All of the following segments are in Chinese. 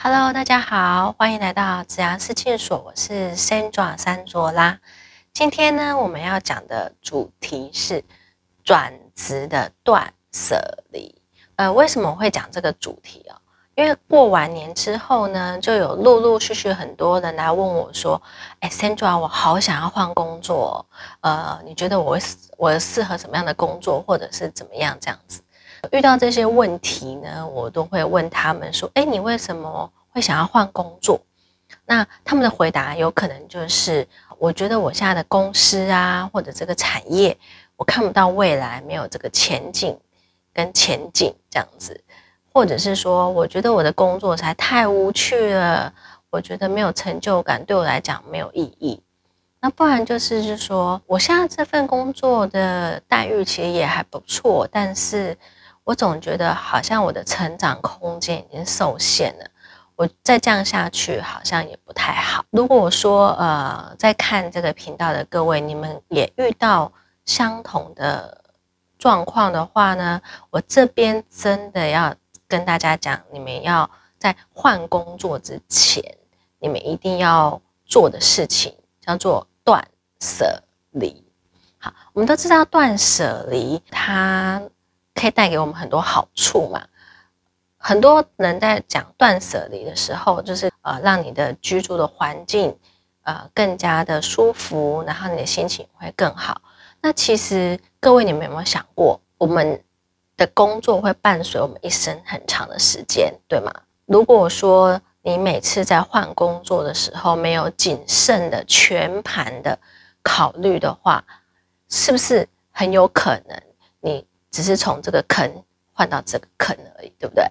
Hello，大家好，欢迎来到紫阳事件所，我是 Sandra 三卓拉。今天呢，我们要讲的主题是转职的断舍离。呃，为什么会讲这个主题哦？因为过完年之后呢，就有陆陆续续很多人来问我说：“哎，Sandra，我好想要换工作，呃，你觉得我我适合什么样的工作，或者是怎么样这样子？”遇到这些问题呢，我都会问他们说：“哎，你为什么会想要换工作？”那他们的回答有可能就是：我觉得我现在的公司啊，或者这个产业，我看不到未来，没有这个前景跟前景这样子。或者是说，我觉得我的工作才太无趣了，我觉得没有成就感，对我来讲没有意义。那不然就是是说，我现在这份工作的待遇其实也还不错，但是我总觉得好像我的成长空间已经受限了，我再这样下去好像也不太好。如果说呃，在看这个频道的各位，你们也遇到相同的状况的话呢，我这边真的要。跟大家讲，你们要在换工作之前，你们一定要做的事情叫做断舍离。好，我们都知道断舍离它可以带给我们很多好处嘛。很多人在讲断舍离的时候，就是呃，让你的居住的环境呃更加的舒服，然后你的心情会更好。那其实各位，你们有没有想过，我们？的工作会伴随我们一生很长的时间，对吗？如果说你每次在换工作的时候没有谨慎的全盘的考虑的话，是不是很有可能你只是从这个坑换到这个坑而已，对不对？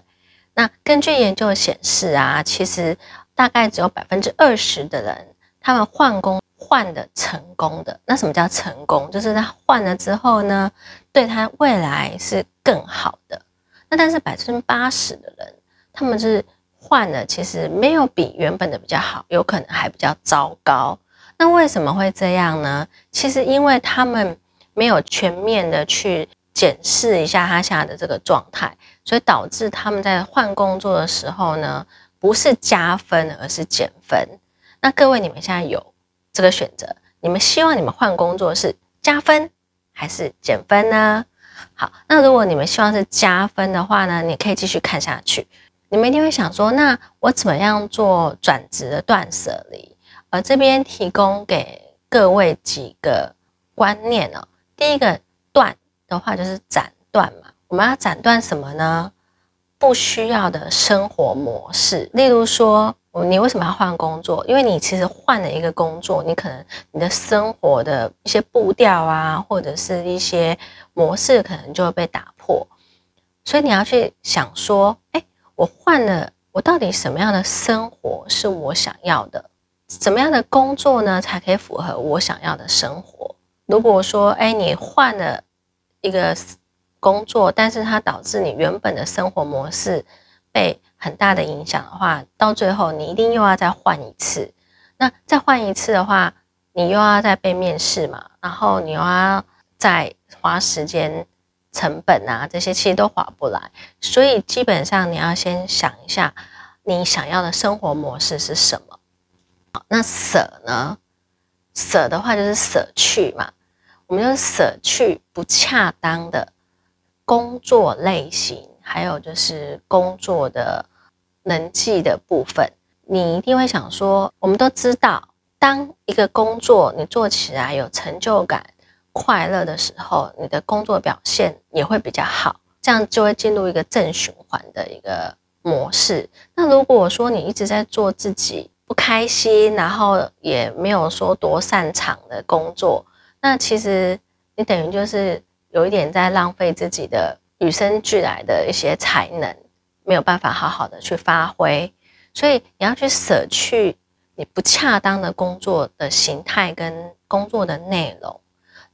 那根据研究显示啊，其实大概只有百分之二十的人，他们换工。换的成功的，那什么叫成功？就是他换了之后呢，对他未来是更好的。那但是百分之八十的人，他们是换了，其实没有比原本的比较好，有可能还比较糟糕。那为什么会这样呢？其实因为他们没有全面的去检视一下他现在的这个状态，所以导致他们在换工作的时候呢，不是加分，而是减分。那各位，你们现在有？这个选择，你们希望你们换工作是加分还是减分呢？好，那如果你们希望是加分的话呢，你可以继续看下去。你们一定会想说，那我怎么样做转职的断舍离？而这边提供给各位几个观念哦。第一个断的话就是斩断嘛，我们要斩断什么呢？不需要的生活模式，例如说。你为什么要换工作？因为你其实换了一个工作，你可能你的生活的一些步调啊，或者是一些模式，可能就会被打破。所以你要去想说，哎，我换了，我到底什么样的生活是我想要的？怎么样的工作呢，才可以符合我想要的生活？如果说，哎，你换了一个工作，但是它导致你原本的生活模式被。很大的影响的话，到最后你一定又要再换一次。那再换一次的话，你又要再被面试嘛，然后你又要再花时间、成本啊，这些其实都划不来。所以基本上你要先想一下，你想要的生活模式是什么。那舍呢？舍的话就是舍去嘛，我们就舍去不恰当的工作类型。还有就是工作的人际的部分，你一定会想说，我们都知道，当一个工作你做起来有成就感、快乐的时候，你的工作表现也会比较好，这样就会进入一个正循环的一个模式。那如果说你一直在做自己不开心，然后也没有说多擅长的工作，那其实你等于就是有一点在浪费自己的。与生俱来的一些才能没有办法好好的去发挥，所以你要去舍去你不恰当的工作的形态跟工作的内容。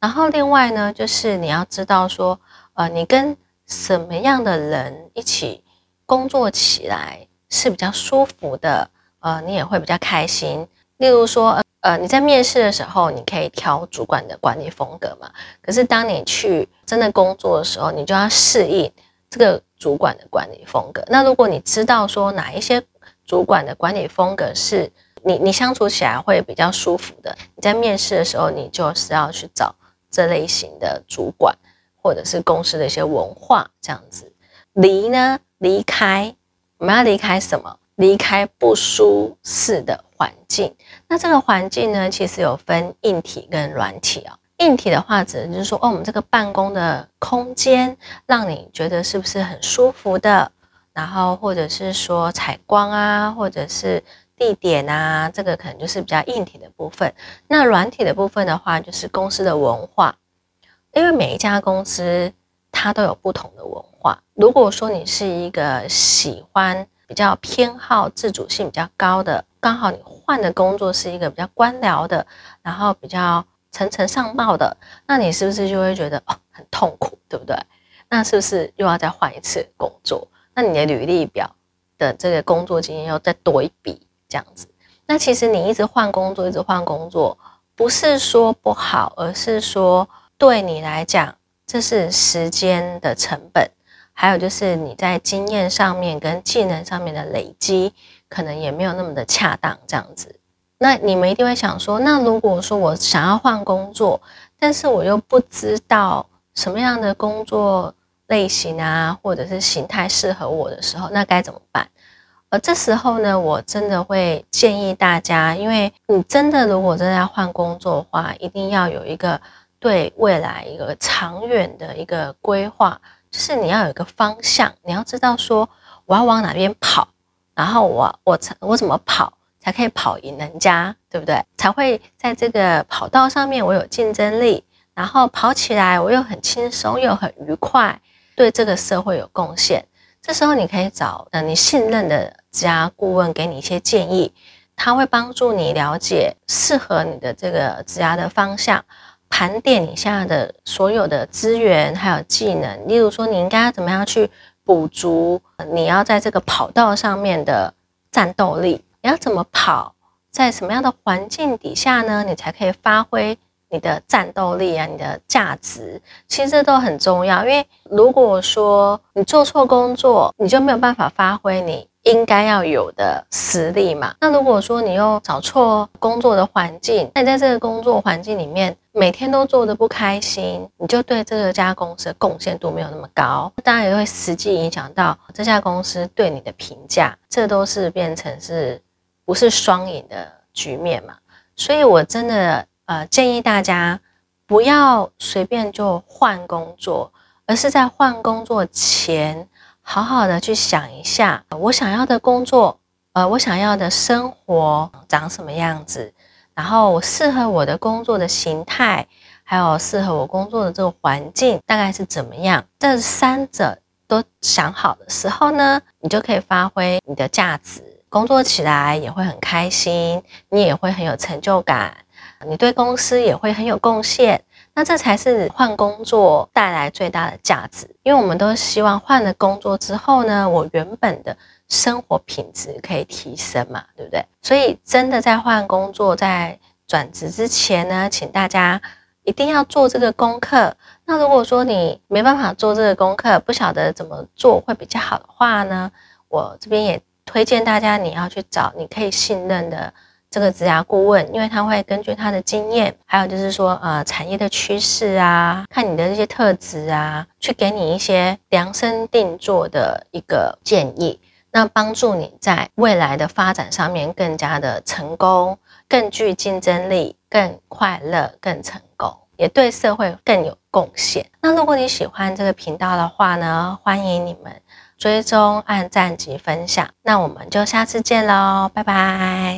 然后另外呢，就是你要知道说，呃，你跟什么样的人一起工作起来是比较舒服的，呃，你也会比较开心。例如说。呃，你在面试的时候，你可以挑主管的管理风格嘛？可是当你去真的工作的时候，你就要适应这个主管的管理风格。那如果你知道说哪一些主管的管理风格是你你相处起来会比较舒服的。你在面试的时候，你就是要去找这类型的主管，或者是公司的一些文化这样子。离呢，离开，我们要离开什么？离开不舒适的环境。那这个环境呢，其实有分硬体跟软体啊。硬体的话，指的就是说，哦，我们这个办公的空间，让你觉得是不是很舒服的？然后或者是说采光啊，或者是地点啊，这个可能就是比较硬体的部分。那软体的部分的话，就是公司的文化，因为每一家公司它都有不同的文化。如果说你是一个喜欢比较偏好自主性比较高的，刚好你换的工作是一个比较官僚的，然后比较层层上报的，那你是不是就会觉得哦很痛苦，对不对？那是不是又要再换一次工作？那你的履历表的这个工作经验要再多一笔，这样子。那其实你一直换工作，一直换工作，不是说不好，而是说对你来讲，这是时间的成本，还有就是你在经验上面跟技能上面的累积，可能也没有那么的恰当，这样子。那你们一定会想说，那如果说我想要换工作，但是我又不知道什么样的工作。类型啊，或者是形态适合我的时候，那该怎么办？而这时候呢，我真的会建议大家，因为你真的如果真的要换工作的话，一定要有一个对未来一个长远的一个规划，就是你要有一个方向，你要知道说我要往哪边跑，然后我我才我怎么跑才可以跑赢人家，对不对？才会在这个跑道上面我有竞争力，然后跑起来我又很轻松又很愉快。对这个社会有贡献，这时候你可以找呃你信任的职涯顾问给你一些建议，他会帮助你了解适合你的这个职涯的方向，盘点你现在的所有的资源还有技能，例如说你应该怎么样去补足你要在这个跑道上面的战斗力，你要怎么跑，在什么样的环境底下呢，你才可以发挥。你的战斗力啊，你的价值，其实这都很重要。因为如果说你做错工作，你就没有办法发挥你应该要有的实力嘛。那如果说你又找错工作的环境，那你在这个工作环境里面每天都做的不开心，你就对这个家公司的贡献度没有那么高，当然也会实际影响到这家公司对你的评价。这都是变成是不是双赢的局面嘛？所以我真的。呃，建议大家不要随便就换工作，而是在换工作前，好好的去想一下，我想要的工作，呃，我想要的生活长什么样子，然后我适合我的工作的形态，还有适合我工作的这个环境大概是怎么样。这三者都想好的时候呢，你就可以发挥你的价值，工作起来也会很开心，你也会很有成就感。你对公司也会很有贡献，那这才是换工作带来最大的价值。因为我们都希望换了工作之后呢，我原本的生活品质可以提升嘛，对不对？所以真的在换工作、在转职之前呢，请大家一定要做这个功课。那如果说你没办法做这个功课，不晓得怎么做会比较好的话呢，我这边也推荐大家你要去找你可以信任的。这个职涯顾问，因为他会根据他的经验，还有就是说，呃，产业的趋势啊，看你的这些特质啊，去给你一些量身定做的一个建议，那帮助你在未来的发展上面更加的成功，更具竞争力，更快乐，更成功，也对社会更有贡献。那如果你喜欢这个频道的话呢，欢迎你们追踪、按赞及分享。那我们就下次见喽，拜拜。